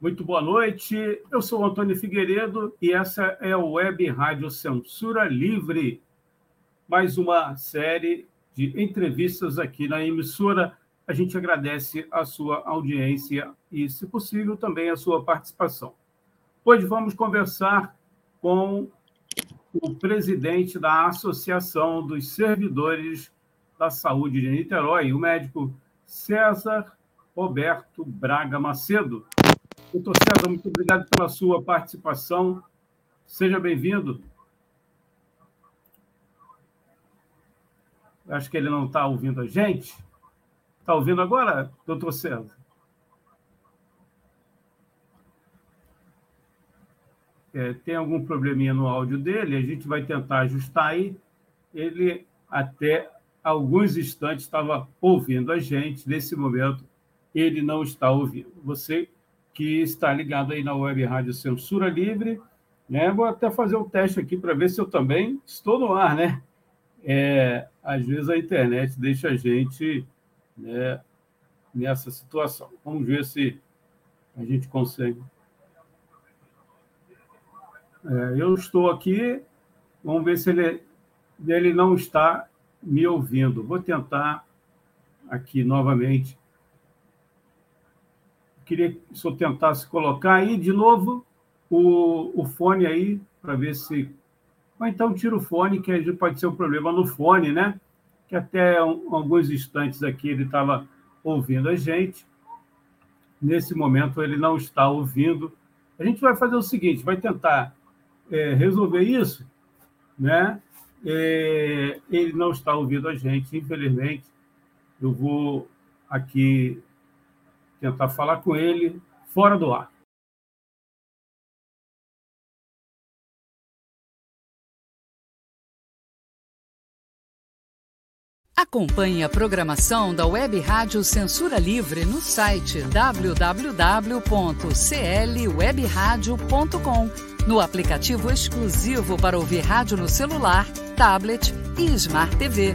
muito boa noite. Eu sou Antônio Figueiredo e essa é a Web Rádio Censura Livre, mais uma série de entrevistas aqui na emissora. A gente agradece a sua audiência e, se possível, também a sua participação. Hoje vamos conversar com o presidente da Associação dos Servidores da Saúde de Niterói, o médico César Roberto Braga Macedo. Doutor César, muito obrigado pela sua participação. Seja bem-vindo. Acho que ele não está ouvindo a gente. Está ouvindo agora, doutor César? É, tem algum probleminha no áudio dele, a gente vai tentar ajustar aí. Ele, até alguns instantes, estava ouvindo a gente. Nesse momento, ele não está ouvindo. Você que está ligado aí na Web Rádio Censura Livre, né? Vou até fazer um teste aqui para ver se eu também estou no ar, né? É, às vezes a internet deixa a gente né, nessa situação. Vamos ver se a gente consegue. É, eu estou aqui, vamos ver se ele, ele não está me ouvindo. Vou tentar aqui novamente queria que o senhor tentasse colocar aí de novo o, o fone aí, para ver se. Ou então tira o fone, que pode ser um problema no fone, né? Que até um, alguns instantes aqui ele estava ouvindo a gente. Nesse momento ele não está ouvindo. A gente vai fazer o seguinte: vai tentar é, resolver isso, né? É, ele não está ouvindo a gente, infelizmente. Eu vou aqui tentar falar com ele fora do ar. Acompanhe a programação da Web Rádio Censura Livre no site www.clwebradio.com, no aplicativo exclusivo para ouvir rádio no celular, tablet e Smart TV.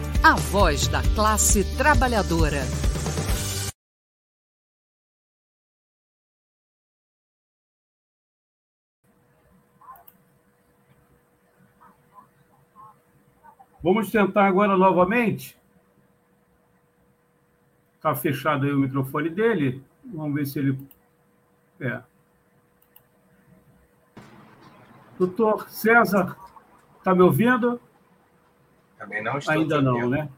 a voz da classe trabalhadora. Vamos tentar agora novamente. Está fechado aí o microfone dele. Vamos ver se ele. É. Doutor César, está me ouvindo? Também não estou Ainda não, né?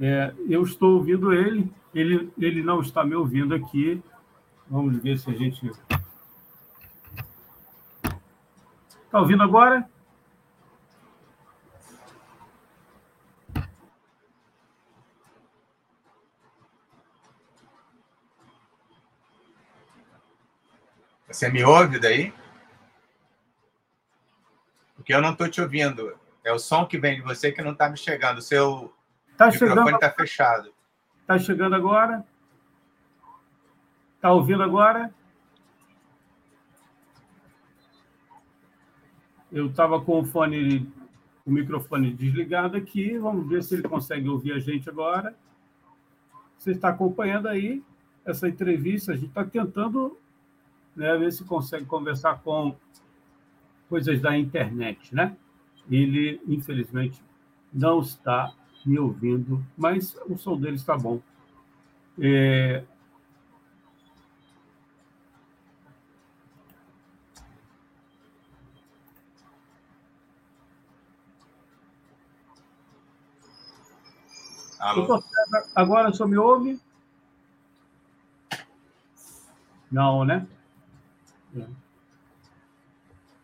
É, eu estou ouvindo ele, ele, ele não está me ouvindo aqui. Vamos ver se a gente. Está ouvindo agora? Você me ouve daí? Porque eu não estou te ouvindo. É o som que vem de você que não está me chegando. O seu tá microfone está fechado. Está chegando agora? Está ouvindo agora? Eu estava com o fone, o microfone desligado aqui. Vamos ver se ele consegue ouvir a gente agora. Você está acompanhando aí essa entrevista? A gente está tentando né, ver se consegue conversar com coisas da internet, né? Ele, infelizmente, não está me ouvindo, mas o som dele está bom. É... Doutor agora só me ouve? Não, né? É.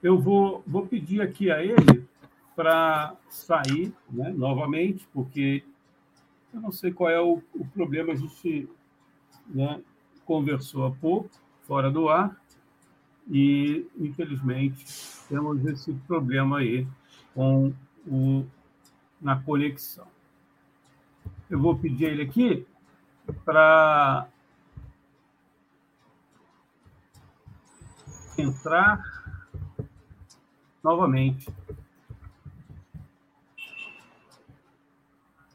Eu vou, vou pedir aqui a ele para sair né, novamente, porque eu não sei qual é o, o problema, a gente né, conversou há pouco, fora do ar, e, infelizmente, temos esse problema aí com o, na conexão. Eu vou pedir ele aqui para entrar novamente.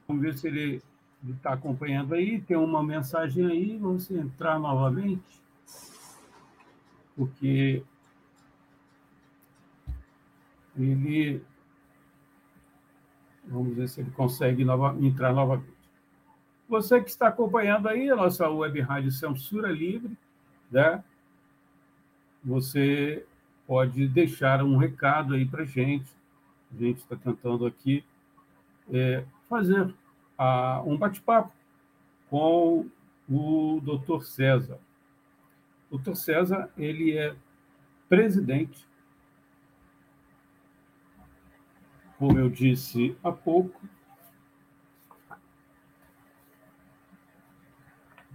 Vamos ver se ele está acompanhando aí. Tem uma mensagem aí, vamos entrar novamente, porque ele. Vamos ver se ele consegue nova, entrar novamente. Você que está acompanhando aí a nossa web rádio Censura Livre, né? você pode deixar um recado aí para gente. A gente está tentando aqui é, fazer a, um bate-papo com o Dr. César. O Dr. César ele é presidente, como eu disse há pouco,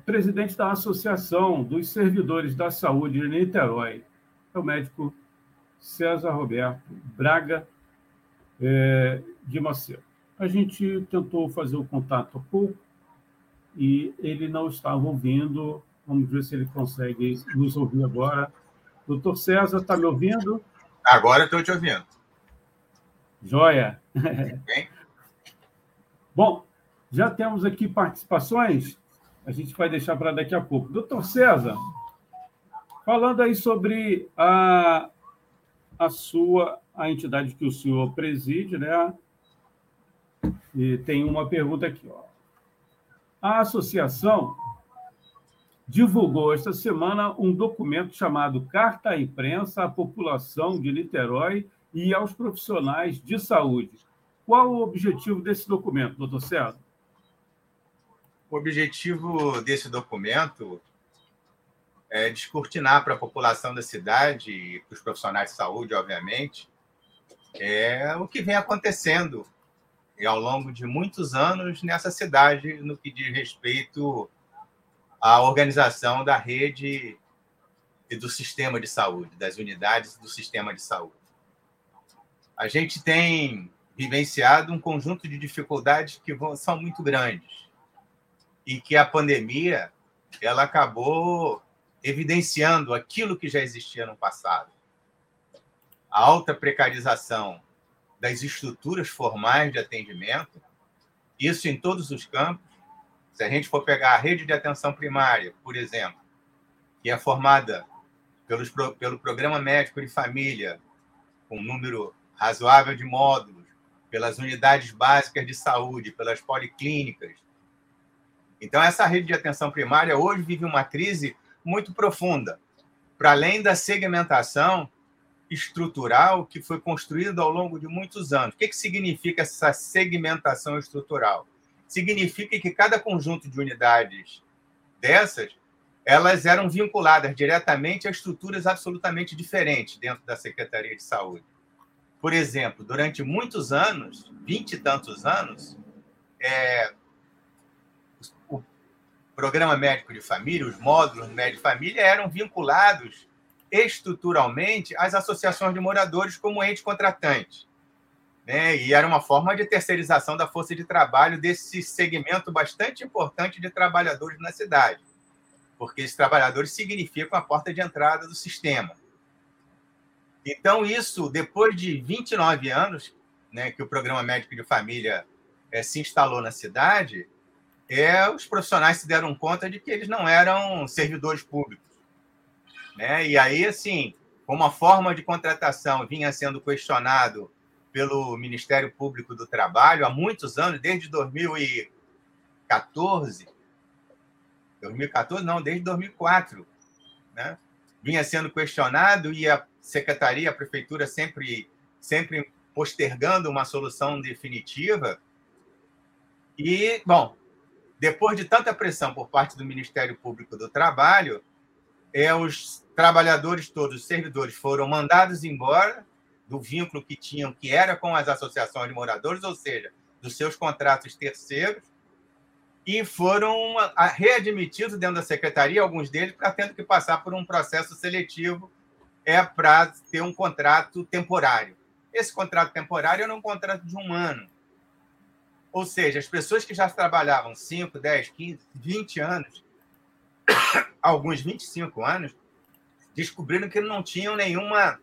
presidente da Associação dos Servidores da Saúde de Niterói, é o médico César Roberto Braga é, de Macedo. A gente tentou fazer o contato há pouco e ele não estava ouvindo. Vamos ver se ele consegue nos ouvir agora. Doutor César, está me ouvindo? Agora estou te ouvindo. Joia. Bem? Bom, já temos aqui participações a gente vai deixar para daqui a pouco. Doutor César, falando aí sobre a, a sua, a entidade que o senhor preside, né? E tem uma pergunta aqui, ó. A associação divulgou esta semana um documento chamado Carta à Imprensa à População de Niterói e aos Profissionais de Saúde. Qual o objetivo desse documento, doutor César? O objetivo desse documento é descortinar para a população da cidade e para os profissionais de saúde, obviamente, é o que vem acontecendo ao longo de muitos anos nessa cidade no que diz respeito à organização da rede e do sistema de saúde, das unidades do sistema de saúde. A gente tem vivenciado um conjunto de dificuldades que são muito grandes e que a pandemia ela acabou evidenciando aquilo que já existia no passado. A alta precarização das estruturas formais de atendimento, isso em todos os campos. Se a gente for pegar a rede de atenção primária, por exemplo, que é formada pelos, pelo Programa Médico de Família, com um número razoável de módulos, pelas unidades básicas de saúde, pelas policlínicas, então, essa rede de atenção primária hoje vive uma crise muito profunda. Para além da segmentação estrutural que foi construída ao longo de muitos anos. O que, que significa essa segmentação estrutural? Significa que cada conjunto de unidades dessas elas eram vinculadas diretamente a estruturas absolutamente diferentes dentro da Secretaria de Saúde. Por exemplo, durante muitos anos, vinte e tantos anos, é, programa médico de família, os módulos médico de família, eram vinculados estruturalmente às associações de moradores como ente contratante. Né? E era uma forma de terceirização da força de trabalho desse segmento bastante importante de trabalhadores na cidade, porque esses trabalhadores significam a porta de entrada do sistema. Então, isso, depois de 29 anos né, que o programa médico de família é, se instalou na cidade, é, os profissionais se deram conta de que eles não eram servidores públicos. Né? E aí, assim, como a forma de contratação vinha sendo questionado pelo Ministério Público do Trabalho há muitos anos, desde 2014, 2014 não, desde 2004, né? vinha sendo questionado e a secretaria, a prefeitura sempre, sempre postergando uma solução definitiva. E, bom, depois de tanta pressão por parte do Ministério Público do Trabalho, é, os trabalhadores todos, os servidores, foram mandados embora do vínculo que tinham, que era com as associações de moradores, ou seja, dos seus contratos terceiros, e foram readmitidos dentro da secretaria, alguns deles, para tendo que passar por um processo seletivo é para ter um contrato temporário. Esse contrato temporário era um contrato de um ano. Ou seja, as pessoas que já trabalhavam 5, 10, 15, 20 anos, alguns 25 anos, descobriram que não tinham nenhuma,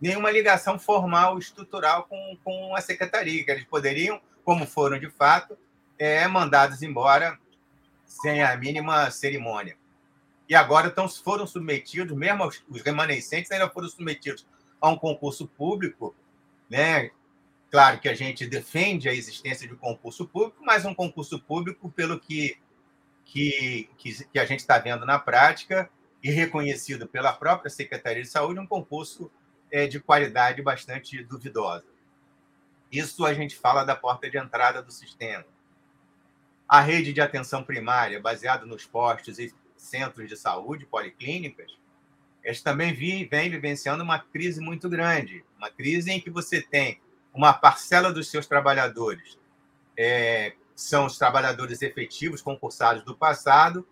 nenhuma ligação formal, estrutural com, com a secretaria, que eles poderiam, como foram de fato, é, mandados embora sem a mínima cerimônia. E agora então, foram submetidos, mesmo os remanescentes ainda foram submetidos a um concurso público, né? Claro que a gente defende a existência de um concurso público, mas um concurso público, pelo que, que, que, a gente está vendo na prática, e reconhecido pela própria Secretaria de Saúde, um concurso é, de qualidade bastante duvidosa. Isso a gente fala da porta de entrada do sistema. A rede de atenção primária, baseada nos postos e centros de saúde, policlínicas, eles também vem vivenciando uma crise muito grande, uma crise em que você tem uma parcela dos seus trabalhadores é, são os trabalhadores efetivos concursados do passado,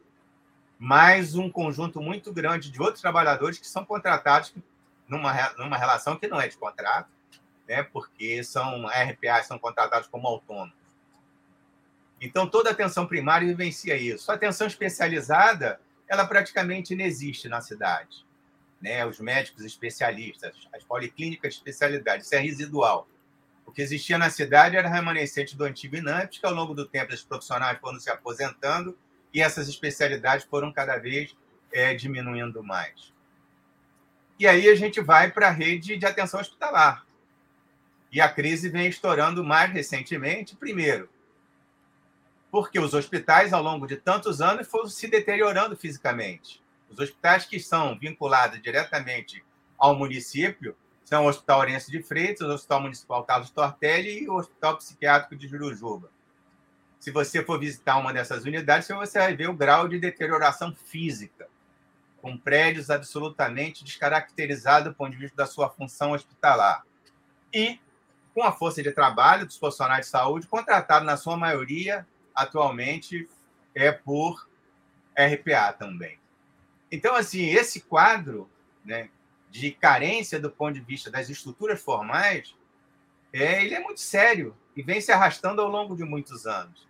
mais um conjunto muito grande de outros trabalhadores que são contratados numa, numa relação que não é de contrato, né, porque são RPAs, são contratados como autônomos. Então, toda a atenção primária vivencia isso. A atenção especializada, ela praticamente não existe na cidade. Né? Os médicos especialistas, as policlínicas de especialidade, isso é residual. O que existia na cidade era remanescente do antigo INAMPS, que ao longo do tempo os profissionais foram se aposentando e essas especialidades foram cada vez é, diminuindo mais. E aí a gente vai para a rede de atenção hospitalar. E a crise vem estourando mais recentemente, primeiro, porque os hospitais, ao longo de tantos anos, foram se deteriorando fisicamente. Os hospitais que são vinculados diretamente ao município são o Hospital Orense de Freitas, o Hospital Municipal Carlos Tortelli e o Hospital Psiquiátrico de Jurujuba. Se você for visitar uma dessas unidades, você vai ver o grau de deterioração física, com prédios absolutamente descaracterizados do ponto de vista da sua função hospitalar. E com a força de trabalho dos profissionais de saúde, contratados na sua maioria atualmente é por RPA também. Então, assim, esse quadro né, de carência do ponto de vista das estruturas formais, é, ele é muito sério e vem se arrastando ao longo de muitos anos.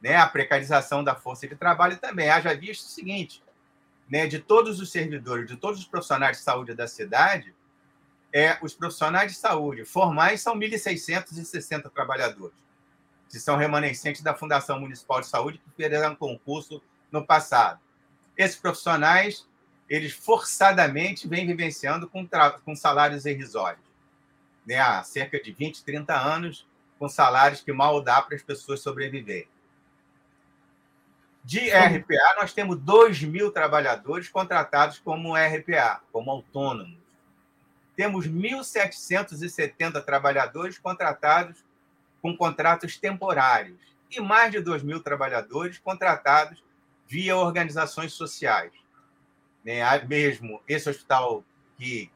Né? A precarização da força de trabalho também. Haja visto o seguinte, né, de todos os servidores, de todos os profissionais de saúde da cidade, é, os profissionais de saúde formais são 1.660 trabalhadores que são remanescentes da Fundação Municipal de Saúde, que fizeram concurso no passado. Esses profissionais, eles forçadamente vêm vivenciando com, com salários irrisórios. Né? Há cerca de 20, 30 anos, com salários que mal dá para as pessoas sobreviverem. De RPA, nós temos 2 mil trabalhadores contratados como RPA, como autônomos. Temos 1.770 trabalhadores contratados com contratos temporários e mais de 2 mil trabalhadores contratados via organizações sociais. Né? Mesmo esse hospital que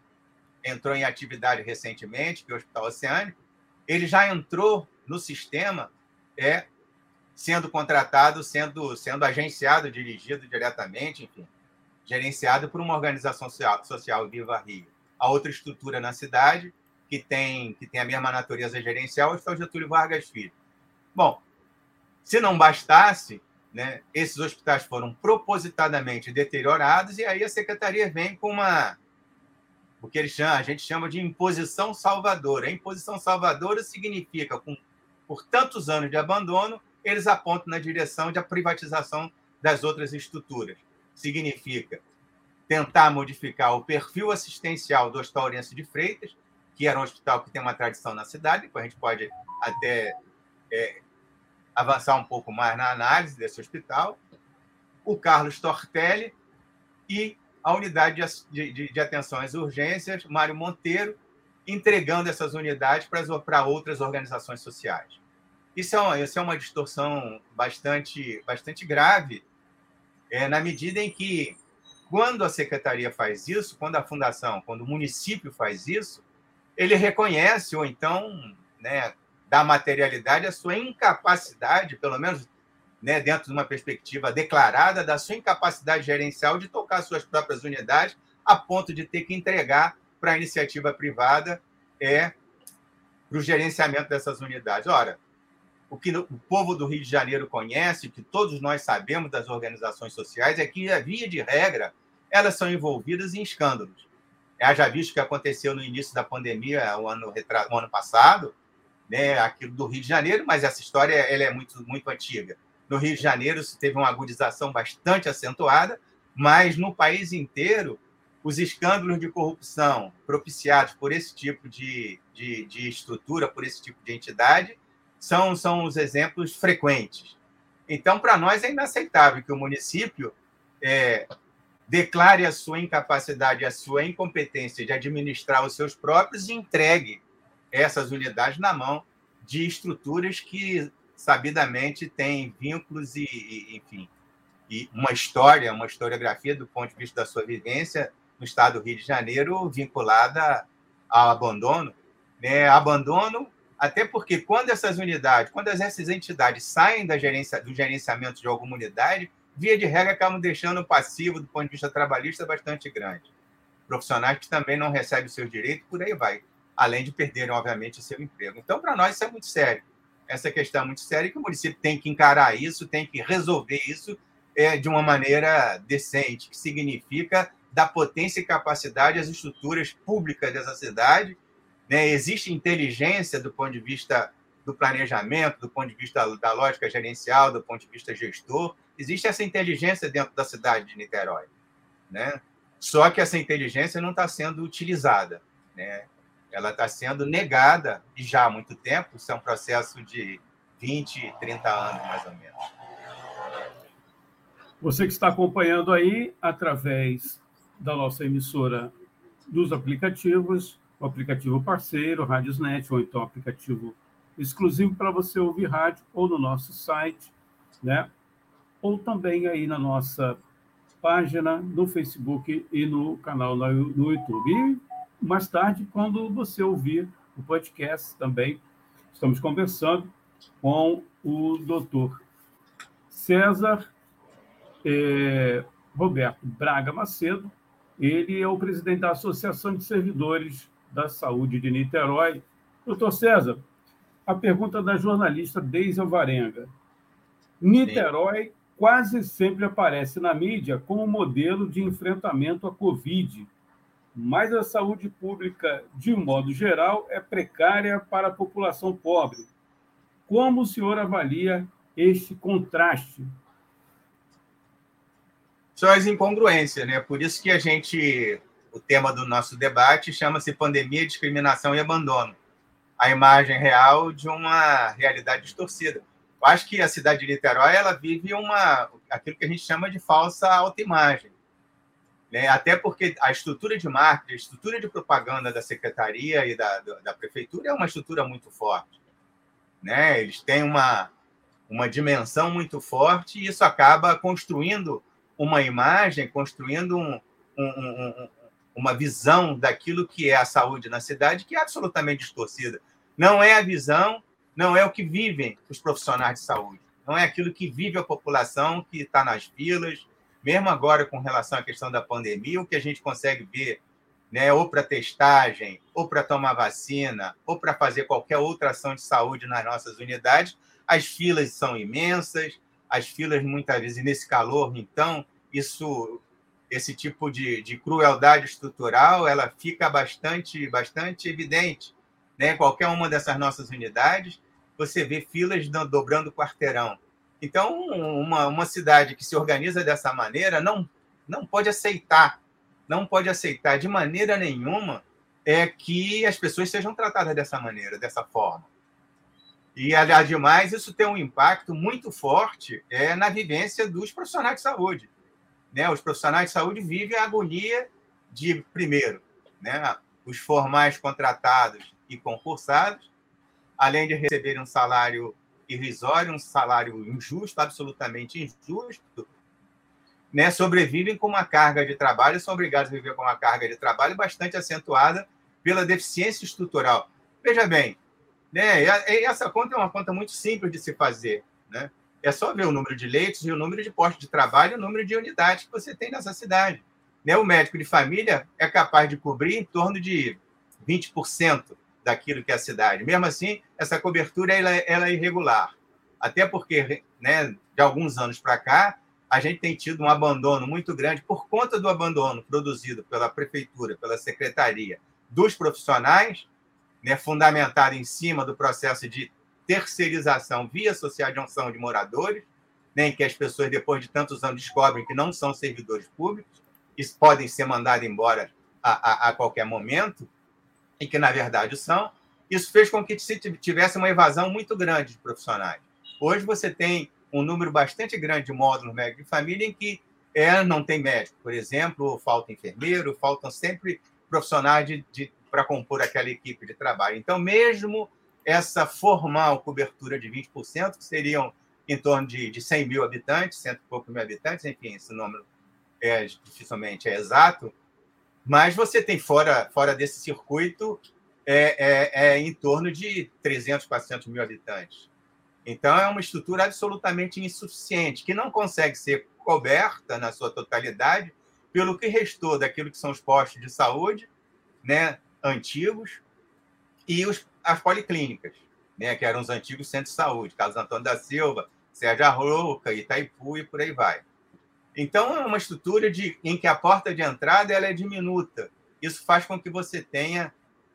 entrou em atividade recentemente, que é o Hospital Oceânico, ele já entrou no sistema é sendo contratado, sendo, sendo agenciado, dirigido diretamente, enfim, gerenciado por uma organização social, social Viva Rio. A outra estrutura na cidade que tem, que tem a mesma natureza gerencial é o Getúlio Vargas Filho. Bom, se não bastasse, né, esses hospitais foram propositadamente deteriorados e aí a secretaria vem com uma o que eles chamam, a gente chama de imposição salvadora. A imposição salvadora significa, com, por tantos anos de abandono, eles apontam na direção de a privatização das outras estruturas. Significa tentar modificar o perfil assistencial do Hospital Orense de Freitas, que era um hospital que tem uma tradição na cidade, depois a gente pode até é, avançar um pouco mais na análise desse hospital, o Carlos Tortelli e a unidade de, de, de atenção às urgências, Mário Monteiro, entregando essas unidades para, para outras organizações sociais. Isso é uma, isso é uma distorção bastante, bastante grave, é, na medida em que, quando a secretaria faz isso, quando a fundação, quando o município faz isso, ele reconhece, ou então né, dá materialidade à sua incapacidade, pelo menos né, dentro de uma perspectiva declarada, da sua incapacidade gerencial de tocar suas próprias unidades, a ponto de ter que entregar para a iniciativa privada é para o gerenciamento dessas unidades. Ora, o que o povo do Rio de Janeiro conhece, que todos nós sabemos das organizações sociais, é que, via de regra, elas são envolvidas em escândalos. Já visto o que aconteceu no início da pandemia, o ano, o ano passado, né, aquilo do Rio de Janeiro, mas essa história ela é muito, muito antiga. No Rio de Janeiro se teve uma agudização bastante acentuada, mas no país inteiro os escândalos de corrupção propiciados por esse tipo de, de, de, estrutura, por esse tipo de entidade, são, são os exemplos frequentes. Então, para nós é inaceitável que o município é, declare a sua incapacidade, a sua incompetência de administrar os seus próprios e entregue essas unidades na mão de estruturas que sabidamente têm vínculos e, e enfim, e uma história, uma historiografia do ponto de vista da sua vivência no estado do Rio de Janeiro vinculada ao abandono, né? Abandono, até porque quando essas unidades, quando essas entidades saem da gerência, do gerenciamento de alguma unidade, via de regra acabam deixando o passivo do ponto de vista trabalhista bastante grande. Profissionais que também não recebem seus direitos, por aí vai, além de perderem, obviamente, seu emprego. Então, para nós, isso é muito sério. Essa questão é muito séria que o município tem que encarar isso, tem que resolver isso é, de uma maneira decente, que significa dar potência e capacidade às estruturas públicas dessa cidade. Né? Existe inteligência do ponto de vista do planejamento, do ponto de vista da lógica gerencial, do ponto de vista gestor. Existe essa inteligência dentro da cidade de Niterói. Né? Só que essa inteligência não está sendo utilizada. Né? Ela está sendo negada e já há muito tempo. Isso é um processo de 20, 30 anos, mais ou menos. Você que está acompanhando aí através da nossa emissora dos aplicativos, o aplicativo parceiro, Radiosnet, ou então aplicativo exclusivo para você ouvir rádio, ou no nosso site, né? Ou também aí na nossa página no Facebook e no canal no YouTube. E mais tarde, quando você ouvir o podcast também, estamos conversando com o doutor César eh, Roberto Braga Macedo, ele é o presidente da Associação de Servidores da Saúde de Niterói. Doutor César, a pergunta da jornalista Deise Alvarenga. Niterói quase sempre aparece na mídia como modelo de enfrentamento à Covid, mas a saúde pública, de um modo geral, é precária para a população pobre. Como o senhor avalia este contraste são as incongruências, né? Por isso que a gente, o tema do nosso debate chama-se pandemia, discriminação e abandono. A imagem real de uma realidade distorcida. Eu acho que a cidade de Niterói ela vive uma aquilo que a gente chama de falsa autoimagem. Né? Até porque a estrutura de marketing, a estrutura de propaganda da secretaria e da, da prefeitura é uma estrutura muito forte. Né? Eles têm uma, uma dimensão muito forte e isso acaba construindo uma imagem, construindo um, um, um, uma visão daquilo que é a saúde na cidade que é absolutamente distorcida. Não é a visão, não é o que vivem os profissionais de saúde, não é aquilo que vive a população que está nas filas, mesmo agora com relação à questão da pandemia, o que a gente consegue ver, né, ou para testagem, ou para tomar vacina, ou para fazer qualquer outra ação de saúde nas nossas unidades, as filas são imensas, as filas muitas vezes nesse calor, então isso, esse tipo de, de crueldade estrutural, ela fica bastante, bastante evidente, né? Qualquer uma dessas nossas unidades, você vê filas dobrando quarteirão. Então, uma, uma cidade que se organiza dessa maneira não, não pode aceitar, não pode aceitar de maneira nenhuma é que as pessoas sejam tratadas dessa maneira, dessa forma. E, demais, isso tem um impacto muito forte é, na vivência dos profissionais de saúde. Né? Os profissionais de saúde vivem a agonia de, primeiro, né? os formais contratados e concursados, além de receberem um salário irrisório, um salário injusto, absolutamente injusto, né, sobrevivem com uma carga de trabalho, são obrigados a viver com uma carga de trabalho bastante acentuada pela deficiência estrutural. Veja bem, né, essa conta é uma conta muito simples de se fazer. Né? É só ver o número de leitos e o número de postos de trabalho e o número de unidades que você tem nessa cidade. Né? O médico de família é capaz de cobrir em torno de 20% daquilo que é a cidade. Mesmo assim, essa cobertura ela, ela é irregular. Até porque, né, de alguns anos para cá, a gente tem tido um abandono muito grande por conta do abandono produzido pela prefeitura, pela secretaria, dos profissionais, né, fundamentado em cima do processo de terceirização via associação de moradores, né, em que as pessoas, depois de tantos anos, descobrem que não são servidores públicos e podem ser mandados embora a, a, a qualquer momento, e que, na verdade, são. Isso fez com que se tivesse uma evasão muito grande de profissionais. Hoje você tem um número bastante grande de módulos médicos de família em que é, não tem médico, por exemplo, falta enfermeiro, faltam sempre profissionais de, de para compor aquela equipe de trabalho. Então, mesmo essa formal cobertura de 20%, que seriam em torno de, de 100 mil habitantes, cento e poucos mil habitantes, enfim, esse número é, dificilmente é exato, mas você tem fora, fora desse circuito é, é, é em torno de 300, 400 mil habitantes. Então, é uma estrutura absolutamente insuficiente, que não consegue ser coberta na sua totalidade pelo que restou daquilo que são os postos de saúde né, antigos e os, as policlínicas, né, que eram os antigos centros de saúde, Carlos Antônio da Silva, Sérgio Arroca, Itaipu e por aí vai. Então, é uma estrutura de, em que a porta de entrada ela é diminuta. Isso faz com que você tenha,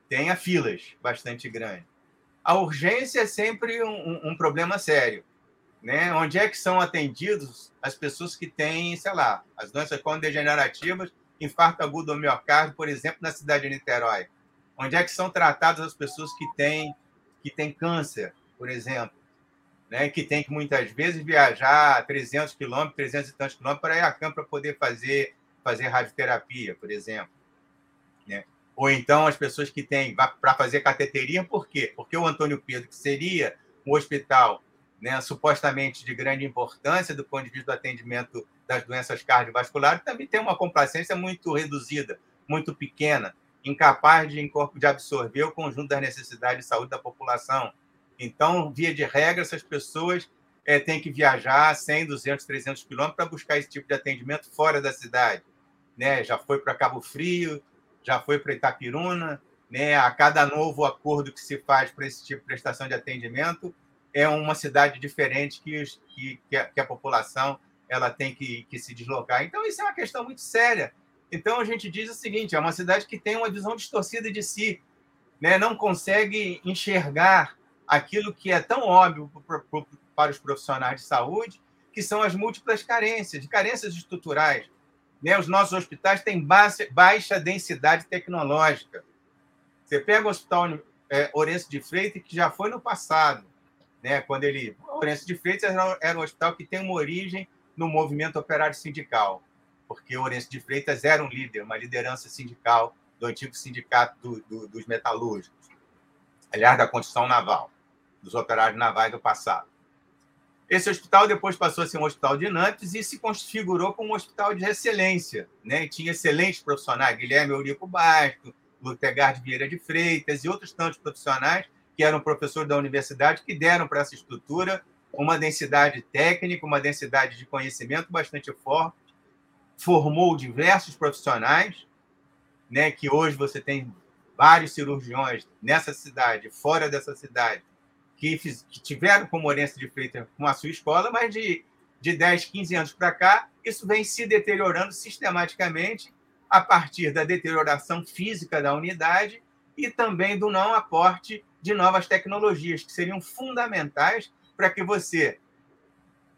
tenha filas bastante grandes a urgência é sempre um, um, problema sério. Né? Onde é que são atendidos as pessoas que têm, sei lá, as doenças degenerativas, infarto agudo do miocárdio, por exemplo, na cidade de Niterói? Onde é que são tratadas as pessoas que têm, que têm câncer, por exemplo? Né? Que tem que muitas vezes viajar 300 quilômetros, 300 e tantos quilômetros para campo para poder fazer, fazer radioterapia, por exemplo. Né? ou então as pessoas que têm para fazer cateteria, por quê? Porque o Antônio Pedro, que seria um hospital né, supostamente de grande importância do ponto de vista do atendimento das doenças cardiovasculares, também tem uma complacência muito reduzida, muito pequena, incapaz de, de absorver o conjunto das necessidades de saúde da população. Então, via de regra, essas pessoas é, têm que viajar 100, 200, 300 quilômetros para buscar esse tipo de atendimento fora da cidade. Né? Já foi para Cabo Frio, já foi para Itapiruna, né? A cada novo acordo que se faz para esse tipo de prestação de atendimento é uma cidade diferente que, que, que, a, que a, população ela tem que, que se deslocar. Então isso é uma questão muito séria. Então a gente diz o seguinte: é uma cidade que tem uma visão distorcida de si, né? Não consegue enxergar aquilo que é tão óbvio para os profissionais de saúde, que são as múltiplas carências, carências estruturais né? Os nossos hospitais têm baixa densidade tecnológica. Você pega o Hospital é, Orense de Freitas, que já foi no passado, né? quando ele. Orense de Freitas era, um hospital que tem uma origem no movimento operário sindical, porque Orense de Freitas era um líder, uma liderança sindical do antigo sindicato do, do, dos metalúrgicos, aliás, da construção naval, dos operários navais do passado. Esse hospital depois passou a ser um hospital de Nantes e se configurou como um hospital de excelência. Né? Tinha excelentes profissionais, Guilherme Eurico Basto, Lutegard Vieira de Freitas e outros tantos profissionais que eram professores da universidade que deram para essa estrutura uma densidade técnica, uma densidade de conhecimento bastante forte, formou diversos profissionais, né, que hoje você tem vários cirurgiões nessa cidade, fora dessa cidade, que, fiz, que tiveram como Orense de Freitas com a sua escola, mas de, de 10, 15 anos para cá, isso vem se deteriorando sistematicamente a partir da deterioração física da unidade e também do não aporte de novas tecnologias, que seriam fundamentais para que você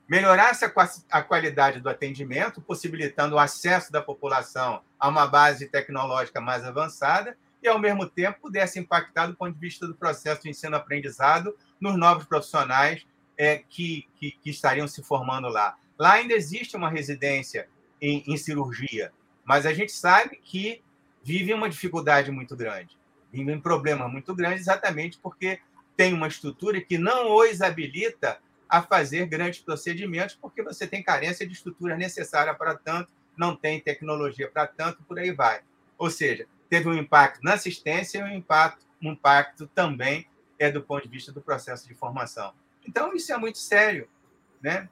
melhorasse a qualidade do atendimento, possibilitando o acesso da população a uma base tecnológica mais avançada e, ao mesmo tempo, pudesse impactar do ponto de vista do processo de ensino-aprendizado nos novos profissionais é, que, que, que, estariam se formando lá. Lá ainda existe uma residência em, em cirurgia, mas a gente sabe que vive uma dificuldade muito grande, vive um problema muito grande, exatamente porque tem uma estrutura que não os habilita a fazer grandes procedimentos, porque você tem carência de estrutura necessária para tanto, não tem tecnologia para tanto, por aí vai. Ou seja, teve um impacto na assistência e um impacto, um impacto também é do ponto de vista do processo de formação. Então, isso é muito sério, né?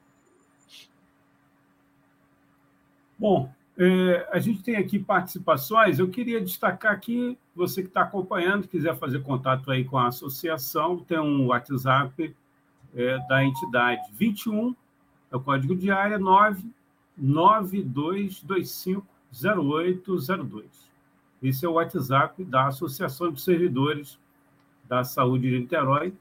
Bom, é, a gente tem aqui participações. Eu queria destacar aqui, você que está acompanhando, quiser fazer contato aí com a associação, tem um WhatsApp é, da entidade 21, é o código de área 992250802. Esse é o WhatsApp da Associação de Servidores da Saúde de Niterói,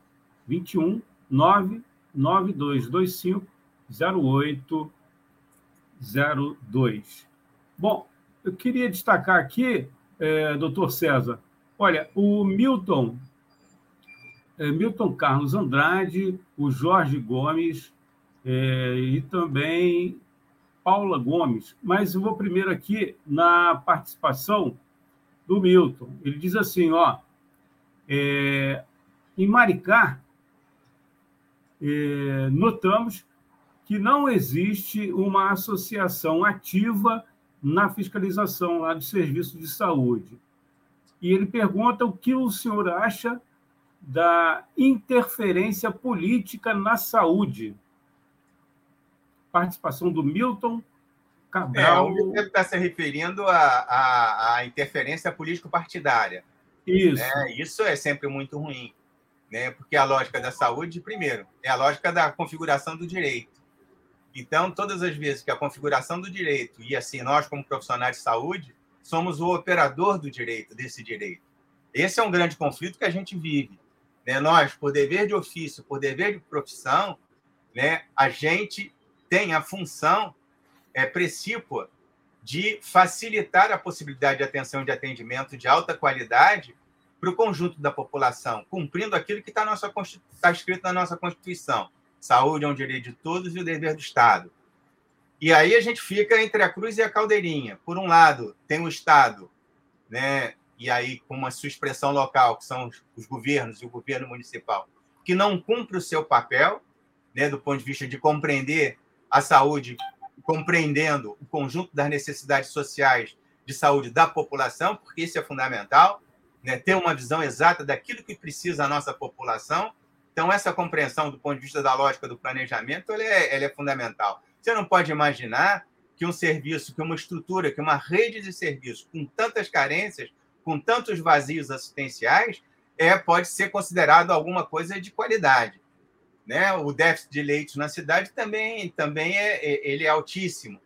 21 99225 0802. Bom, eu queria destacar aqui, é, doutor César, olha, o Milton, é, Milton Carlos Andrade, o Jorge Gomes é, e também Paula Gomes, mas eu vou primeiro aqui na participação do Milton. Ele diz assim, ó, é, em Maricá, é, notamos que não existe uma associação ativa na fiscalização lá do serviço de saúde. E ele pergunta o que o senhor acha da interferência política na saúde. Participação do Milton Cabral. É, o Milton está se referindo à, à, interferência político-partidária. Isso. Né? Isso é sempre muito ruim, né? porque a lógica da saúde, primeiro, é a lógica da configuração do direito. Então, todas as vezes que a configuração do direito, e assim, nós, como profissionais de saúde, somos o operador do direito, desse direito. Esse é um grande conflito que a gente vive. Né? Nós, por dever de ofício, por dever de profissão, né, a gente tem a função é, precípua de facilitar a possibilidade de atenção de atendimento de alta qualidade para o conjunto da população, cumprindo aquilo que está tá escrito na nossa Constituição. Saúde é um direito de todos e o dever do Estado. E aí a gente fica entre a cruz e a caldeirinha. Por um lado, tem o Estado, né? e aí com uma sua expressão local, que são os governos e o governo municipal, que não cumpre o seu papel, né, do ponto de vista de compreender a saúde, compreendendo o conjunto das necessidades sociais de saúde da população, porque isso é fundamental, né, ter uma visão exata daquilo que precisa a nossa população então, essa compreensão do ponto de vista da lógica do planejamento ela é, ela é fundamental. Você não pode imaginar que um serviço, que uma estrutura, que uma rede de serviços com tantas carências, com tantos vazios assistenciais, é, pode ser considerado alguma coisa de qualidade. Né? O déficit de leitos na cidade também, também é, é, ele é altíssimo.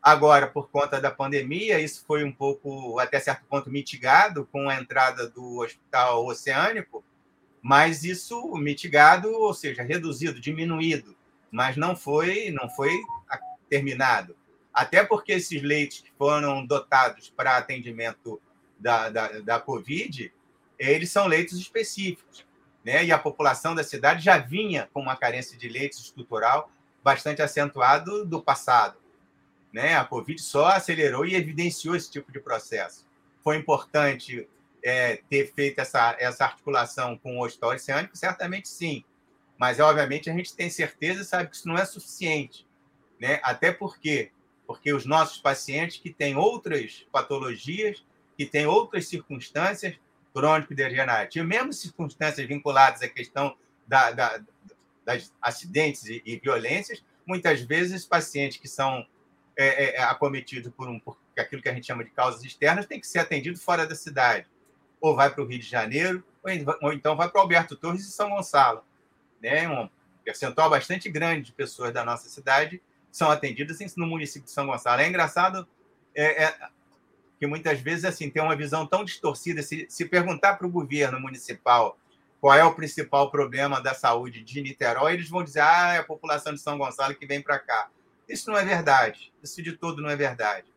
Agora, por conta da pandemia, isso foi um pouco, até certo ponto, mitigado com a entrada do Hospital Oceânico, mas isso mitigado, ou seja, reduzido, diminuído, mas não foi, não foi terminado. Até porque esses leitos que foram dotados para atendimento da, da, da Covid, eles são leitos específicos. Né? E a população da cidade já vinha com uma carência de leitos estrutural bastante acentuado do passado. Né? A Covid só acelerou e evidenciou esse tipo de processo. Foi importante é, ter feito essa, essa articulação com o hospital oceânico? Certamente sim. Mas, obviamente, a gente tem certeza sabe que isso não é suficiente. Né? Até porque porque os nossos pacientes que têm outras patologias, que têm outras circunstâncias crônico-degenerativas, mesmo circunstâncias vinculadas à questão da, da, das acidentes e, e, violências, muitas vezes pacientes que são é, é, acometidos por, um, por aquilo que a gente chama de causas externas têm que ser atendidos fora da cidade ou vai para o Rio de Janeiro, ou então vai para Alberto Torres e São Gonçalo. Né? Um percentual bastante grande de pessoas da nossa cidade são atendidas no município de São Gonçalo. É engraçado é, é, que muitas vezes assim tem uma visão tão distorcida. Se, se perguntar para o governo municipal qual é o principal problema da saúde de Niterói, eles vão dizer: ah, é a população de São Gonçalo que vem para cá. Isso não é verdade. Isso de todo não é verdade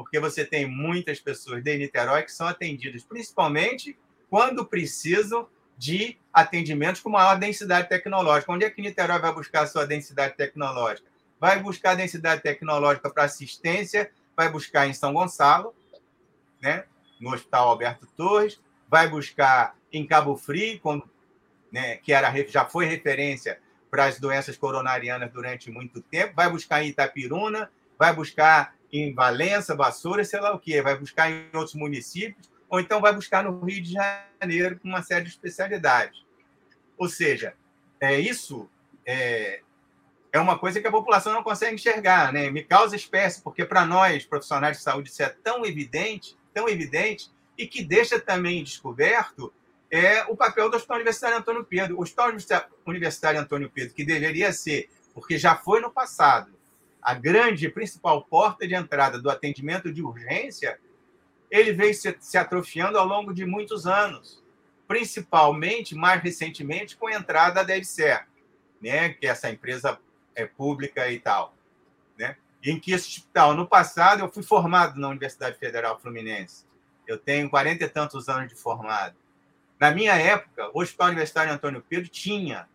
porque você tem muitas pessoas de Niterói que são atendidas, principalmente quando precisam de atendimentos com maior densidade tecnológica. Onde é que Niterói vai buscar a sua densidade tecnológica? Vai buscar densidade tecnológica para assistência, vai buscar em São Gonçalo, né? no Hospital Alberto Torres, vai buscar em Cabo Frio, quando né, que era, já foi referência para as doenças coronarianas durante muito tempo, vai buscar em Itapiruna, vai buscar em Valença, Vassoura, sei lá o quê, vai buscar em outros municípios, ou então vai buscar no Rio de Janeiro com uma série de especialidades. Ou seja, é isso é, é uma coisa que a população não consegue enxergar, né? Me causa espécie, porque para nós, profissionais de saúde, isso é tão evidente, tão evidente, e que deixa também descoberto é o papel do Hospital Universitário Antônio Pedro. O Hospital Universitário Antônio Pedro, que deveria ser, porque já foi no passado, a grande principal porta de entrada do atendimento de urgência, ele veio se, se atrofiando ao longo de muitos anos, principalmente, mais recentemente, com a entrada da EBSER, né, que é essa empresa é, pública e tal. Em que esse hospital, no passado, eu fui formado na Universidade Federal Fluminense. Eu tenho quarenta e tantos anos de formado. Na minha época, o Hospital Universitário Antônio Pedro tinha,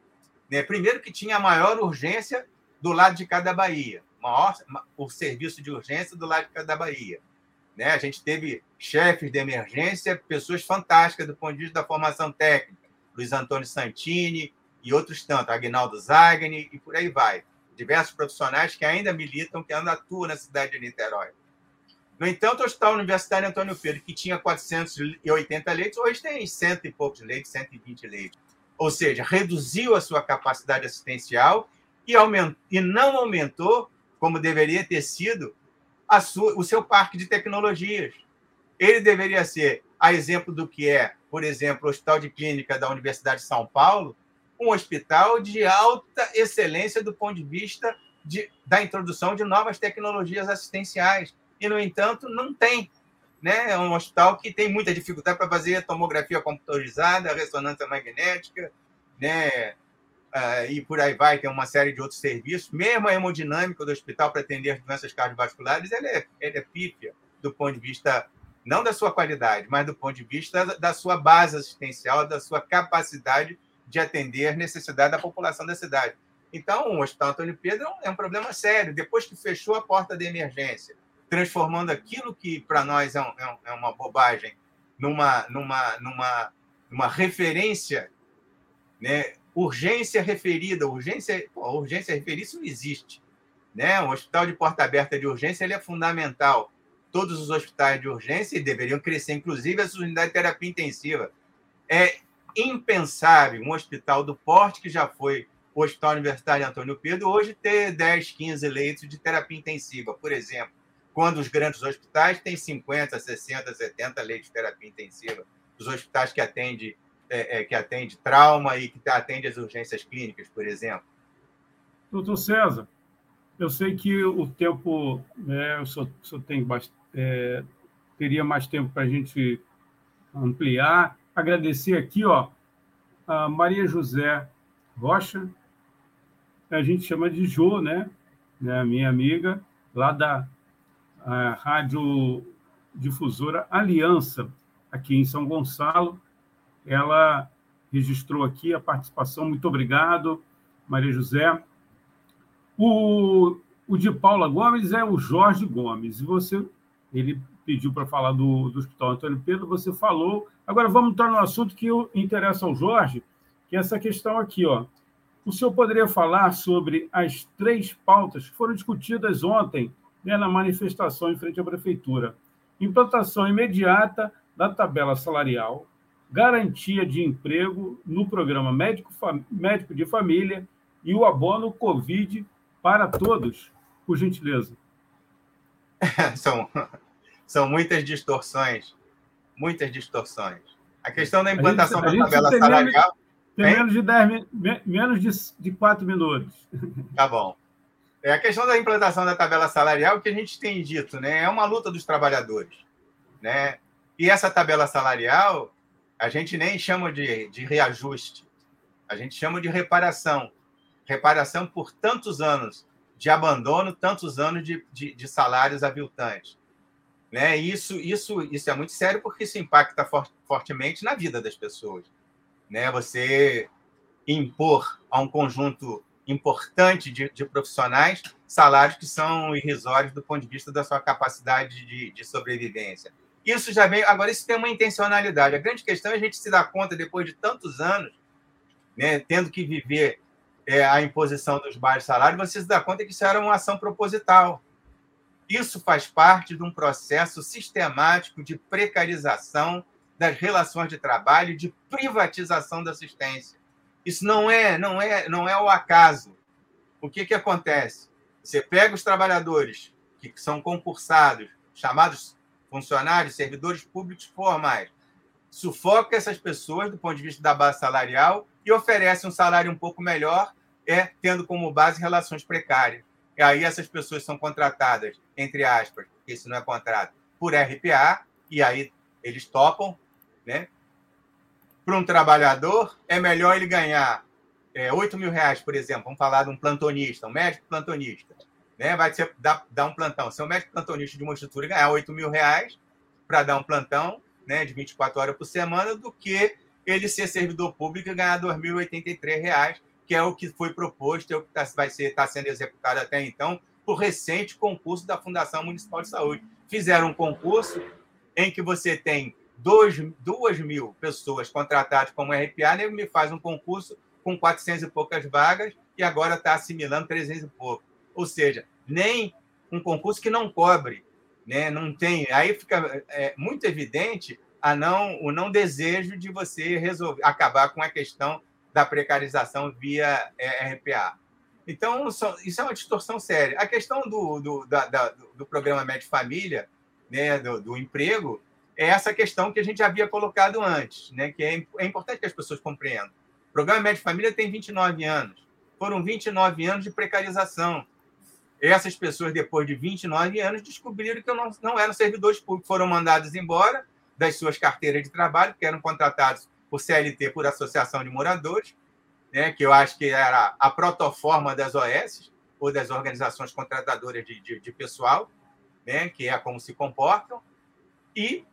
né, primeiro que tinha a maior urgência do lado de cada Bahia, maior, o serviço de urgência do lado de cada Bahia. Né? A gente teve chefes de emergência, pessoas fantásticas do ponto de vista da formação técnica, Luiz Antônio Santini e outros tantos, Agnaldo Zagni e por aí vai. Diversos profissionais que ainda militam, que ainda atuam na cidade de Niterói. No entanto, o Hospital Universitário Antônio Pedro, que tinha 480 leitos, hoje tem cento e poucos leitos, 120 leitos. Ou seja, reduziu a sua capacidade assistencial e, aumentou, e não aumentou, como deveria ter sido, sua, o seu parque de tecnologias. Ele deveria ser, a exemplo do que é, por exemplo, o Hospital de Clínica da Universidade de São Paulo, um hospital de alta excelência do ponto de vista de, da introdução de novas tecnologias assistenciais e, no entanto, não tem. Né? É um hospital que tem muita dificuldade para fazer tomografia computadorizada, ressonância magnética, né? Uh, e por aí vai, tem uma série de outros serviços. Mesmo a hemodinâmica do hospital para atender doenças cardiovasculares, ele é, ele é pífia do ponto de vista, não da sua qualidade, mas do ponto de vista da sua base assistencial, da sua capacidade de atender necessidade da população da cidade. Então, o Hospital Antônio Pedro é um problema sério. Depois que fechou a porta de emergência, transformando aquilo que para nós é, um, é, é, uma bobagem numa, numa, numa, numa referência, né? urgência referida, urgência, pô, urgência referida, isso não existe. Né? O hospital de porta aberta de urgência ele é fundamental. Todos os hospitais de urgência deveriam crescer, inclusive as unidades de terapia intensiva. É impensável um hospital do porte que já foi o Hospital Universitário Antônio Pedro hoje ter 10, 15 leitos de terapia intensiva, por exemplo quando os grandes hospitais têm 50, 60, 70 leitos de terapia intensiva, os hospitais que atendem é, é, que atende trauma e que atende as urgências clínicas, por exemplo. Doutor César, eu sei que o tempo, né, o senhor, o senhor tem é, teria mais tempo para a gente ampliar. Agradecer aqui, ó, a Maria José Rocha, a gente chama de Jo, né? né minha amiga, lá da Rádio Difusora Aliança, aqui em São Gonçalo. Ela registrou aqui a participação. Muito obrigado, Maria José. O, o de Paula Gomes é o Jorge Gomes. E você, ele pediu para falar do, do Hospital Antônio Pedro, você falou. Agora vamos entrar no assunto que interessa ao Jorge, que é essa questão aqui, ó. O senhor poderia falar sobre as três pautas que foram discutidas ontem né, na manifestação em frente à prefeitura. Implantação imediata da tabela salarial, garantia de emprego no programa médico, médico de família e o abono Covid para todos, por gentileza. são, são muitas distorções, muitas distorções. A questão da implantação gente, da tabela salarial. Tem menos de, 10, menos de, de 4 minutos. Tá bom. É a questão da implantação da tabela salarial que a gente tem dito, né? É uma luta dos trabalhadores, né? E essa tabela salarial a gente nem chama de, de reajuste, a gente chama de reparação, reparação por tantos anos de abandono, tantos anos de, de, de salários aviltantes. Né? Isso, isso, isso é muito sério porque isso impacta for, fortemente na vida das pessoas. Né? Você impor a um conjunto importante de, de, profissionais, salários que são irrisórios do ponto de vista da sua capacidade de, de, sobrevivência. Isso já vem. Agora, isso tem uma intencionalidade. A grande questão é a gente se dar conta, depois de tantos anos, né, tendo que viver é, a imposição dos baixos salários, você se dá conta que isso era uma ação proposital. Isso faz parte de um processo sistemático de precarização das relações de trabalho, de privatização da assistência. Isso não é, não é, não é o acaso. O que, que acontece? Você pega os trabalhadores que são concursados, chamados funcionários, servidores públicos formais, sufoca essas pessoas do ponto de vista da base salarial e oferece um salário um pouco melhor, é tendo como base relações precárias. E aí essas pessoas são contratadas, entre aspas, porque isso não é contrato, por RPA, e aí eles topam, né? Para um trabalhador, é melhor ele ganhar é, 8 mil reais, por exemplo, vamos falar de um plantonista, um médico plantonista, né? Vai ser, dar, dar um plantão. Se é um médico plantonista de uma estrutura ganhar 8 mil reais para dar um plantão né, de 24 horas por semana, do que ele ser servidor público e ganhar R$ 2.083, que é o que foi proposto, é o que tá, vai ser, está sendo executado até então, por recente concurso da Fundação Municipal de Saúde. Fizeram um concurso em que você tem dois, duas mil pessoas contratadas como RPA, nego me faz um concurso com 400 e poucas vagas e agora está assimilando 300 e pouco. Ou seja, nem um concurso que não cobre, né? não tem. Aí fica é, muito evidente a não, o não desejo de você resolver, acabar com a questão da precarização via é, RPA. Então, isso é uma distorção séria. A questão do, do, da, da, do programa Médio Família, né, do, do, emprego, é essa questão que a gente havia colocado antes, né, que é, é importante que as pessoas compreendam. O programa Médio Família tem 29 anos. Foram 29 anos de precarização. Essas pessoas, depois de 29 anos, descobriram que não, não eram servidores públicos, foram mandados embora das suas carteiras de trabalho, que eram contratados por CLT, por associação de moradores, né, que eu acho que era a protoforma das OS, ou das organizações contratadoras de, de, de pessoal, né, que é como se comportam, e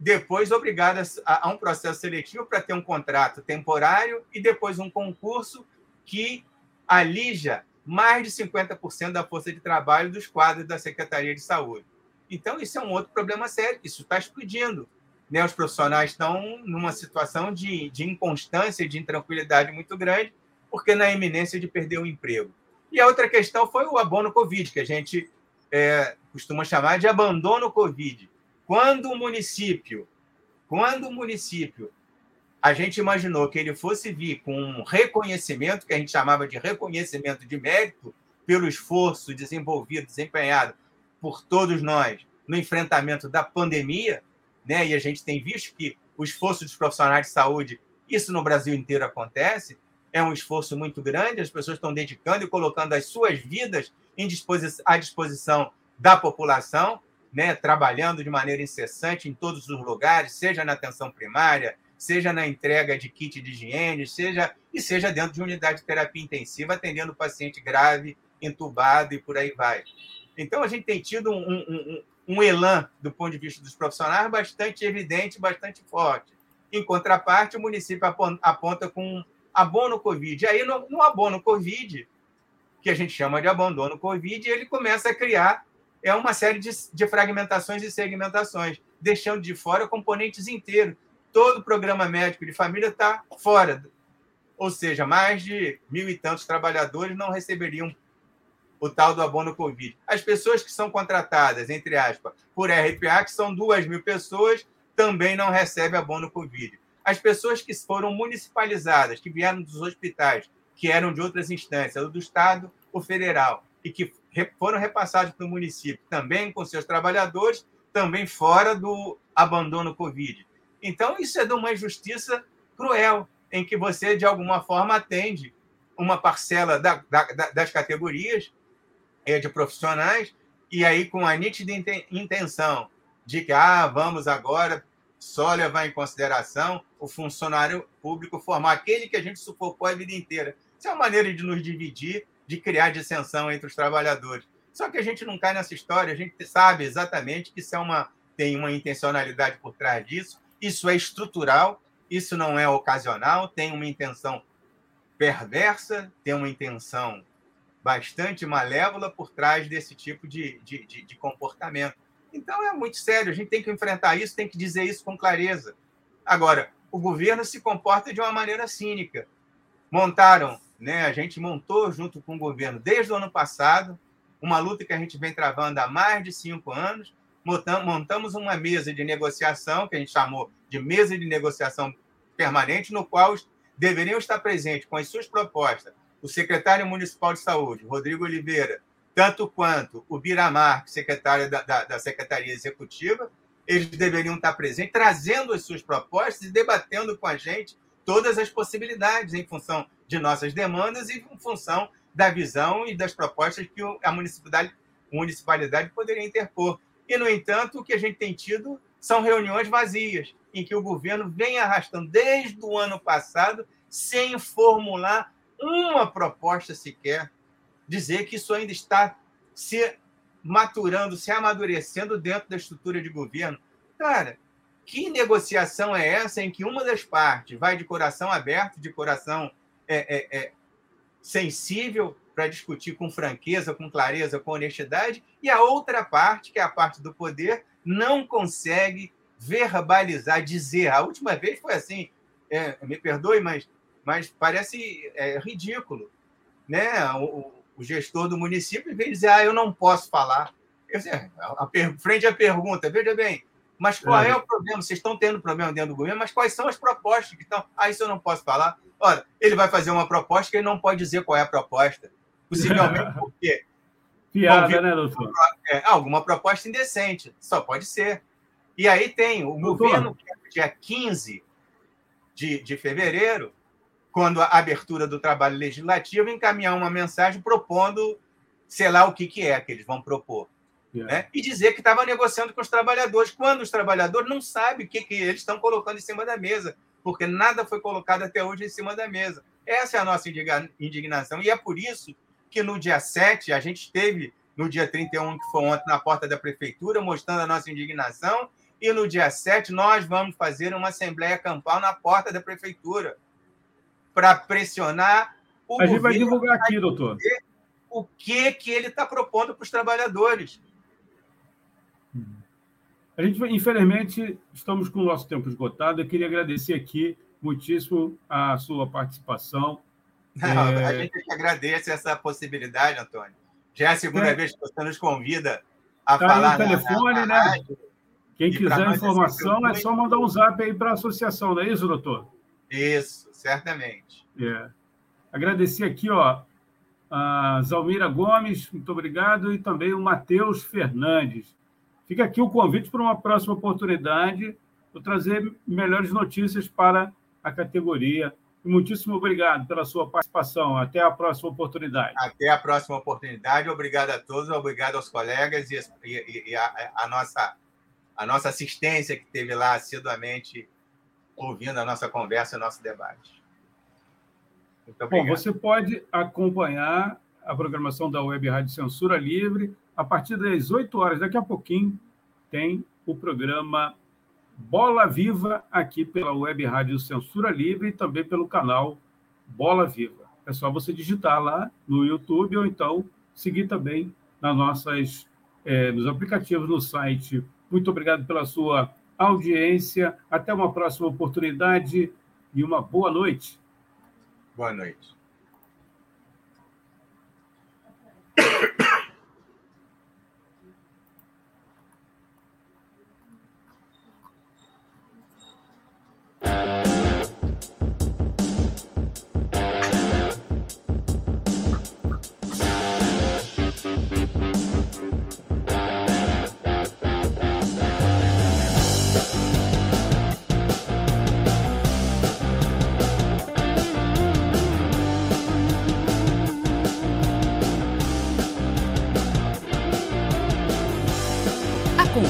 depois obrigadas a, a um processo seletivo para ter um contrato temporário e depois um concurso que alija mais de 50% da força de trabalho dos quadros da Secretaria de Saúde. Então, isso é um outro problema sério, isso está explodindo né, os profissionais estão numa situação de, de inconstância de intranquilidade muito grande, porque na iminência de perder o emprego. E a outra questão foi o abono Covid, que a gente é, costuma chamar de abandono Covid. Quando o município, quando o município, a gente imaginou que ele fosse vir com um reconhecimento, que a gente chamava de reconhecimento de mérito, pelo esforço desenvolvido, desempenhado por todos nós no enfrentamento da pandemia, né? E a gente tem visto que o esforço dos profissionais de saúde, isso no Brasil inteiro acontece, é um esforço muito grande, as pessoas estão dedicando e colocando as suas vidas em disposição, à disposição da população, né? trabalhando de maneira incessante em todos os lugares, seja na atenção primária, seja na entrega de kit de higiene, seja e seja dentro de unidade de terapia intensiva, atendendo paciente grave, entubado e por aí vai. Então, a gente tem tido um, um, um elan do ponto de vista dos profissionais bastante evidente, bastante forte. Em contraparte, o município aponta com abono Covid. Aí, no, no abono Covid, que a gente chama de abandono Covid, ele começa a criar é uma série de, de fragmentações e segmentações, deixando de fora componentes inteiros. Todo o programa médico de família está fora. Ou seja, mais de mil e tantos trabalhadores não receberiam o tal do abono Covid. As pessoas que são contratadas, entre aspas, por RPA, que são duas mil pessoas, também não recebem abono Covid. As pessoas que foram municipalizadas, que vieram dos hospitais, que eram de outras instâncias, do Estado ou federal, e que foram repassados para o município, também com seus trabalhadores, também fora do abandono Covid. Então, isso é de uma injustiça cruel, em que você, de alguma forma, atende uma parcela da, da, das categorias de profissionais, e aí com a nítida intenção de que ah, vamos agora só levar em consideração o funcionário público formal, aquele que a gente sufocou a vida inteira. Isso é uma maneira de nos dividir, de criar dissensão entre os trabalhadores. Só que a gente não cai nessa história, a gente sabe exatamente que isso é uma, tem uma intencionalidade por trás disso, isso é estrutural, isso não é ocasional, tem uma intenção perversa, tem uma intenção bastante malévola por trás desse tipo de, de, de, de comportamento. Então é muito sério, a gente tem que enfrentar isso, tem que dizer isso com clareza. Agora, o governo se comporta de uma maneira cínica. montaram, né? A gente montou junto com o governo desde o ano passado, uma luta que a gente vem travando há mais de cinco anos. Montamos uma mesa de negociação, que a gente chamou de mesa de negociação permanente, no qual deveriam estar presentes com as suas propostas o secretário municipal de saúde, Rodrigo Oliveira, tanto quanto o Biramar, secretário da, da, da Secretaria Executiva, eles deveriam estar presentes, trazendo as suas propostas e debatendo com a gente todas as possibilidades em função de nossas demandas e em função da visão e das propostas que a municipalidade, municipalidade poderia interpor. E, no entanto, o que a gente tem tido são reuniões vazias, em que o governo vem arrastando desde o ano passado sem formular uma proposta sequer, dizer que isso ainda está se maturando, se amadurecendo dentro da estrutura de governo. Cara, que negociação é essa em que uma das partes vai de coração aberto, de coração é, é, é, sensível para discutir com franqueza, com clareza, com honestidade, e a outra parte, que é a parte do poder, não consegue verbalizar, dizer. A última vez foi assim, é, me perdoe, mas, mas parece é, ridículo. Né? O, o, gestor do município vem dizer, ah, eu não posso falar. Dizer, a, a, frente à pergunta, veja bem, mas qual é. é o problema? Vocês estão tendo problema dentro do governo, mas quais são as propostas que estão? Ah, isso eu não posso falar. Olha, ele vai fazer uma proposta que ele não pode dizer qual é a proposta. Possivelmente porque. Piada, né, doutor? É, alguma proposta indecente. Só pode ser. E aí tem o doutor. governo, que é dia 15 de, de fevereiro, quando a abertura do trabalho legislativo, encaminhar uma mensagem propondo, sei lá o que, que é que eles vão propor. Yeah. Né? E dizer que estava negociando com os trabalhadores, quando os trabalhadores não sabem o que, que eles estão colocando em cima da mesa, porque nada foi colocado até hoje em cima da mesa. Essa é a nossa indignação. E é por isso que no dia 7, a gente esteve no dia 31, que foi ontem, na porta da prefeitura, mostrando a nossa indignação, e no dia 7 nós vamos fazer uma assembleia campal na porta da prefeitura para pressionar o A gente vai divulgar aqui, doutor. O que, que ele está propondo para os trabalhadores. A gente, infelizmente, estamos com o nosso tempo esgotado. Eu queria agradecer aqui muitíssimo a sua participação. Não, é... A gente agradece essa possibilidade, Antônio. Já é a segunda é. vez que você nos convida a tá falar. Aí o telefone, na, na né? Rádio. Quem e quiser informação, é só mandar um zap aí para a associação, não é isso, doutor? Isso, certamente. É. Agradecer aqui, ó, a Zalmira Gomes, muito obrigado, e também o Matheus Fernandes. Fica aqui o convite para uma próxima oportunidade, para trazer melhores notícias para a categoria. E muitíssimo obrigado pela sua participação. Até a próxima oportunidade. Até a próxima oportunidade. Obrigado a todos, obrigado aos colegas e, e, e a, a, nossa, a nossa assistência que teve lá assiduamente ouvindo a nossa conversa e o nosso debate. Bom, você pode acompanhar a programação da Web Rádio Censura Livre a partir das 8 horas. Daqui a pouquinho tem o programa Bola Viva aqui pela Web Rádio Censura Livre e também pelo canal Bola Viva. É só você digitar lá no YouTube ou então seguir também nas nossas, é, nos aplicativos no site. Muito obrigado pela sua audiência. Até uma próxima oportunidade e uma boa noite. Boa noite.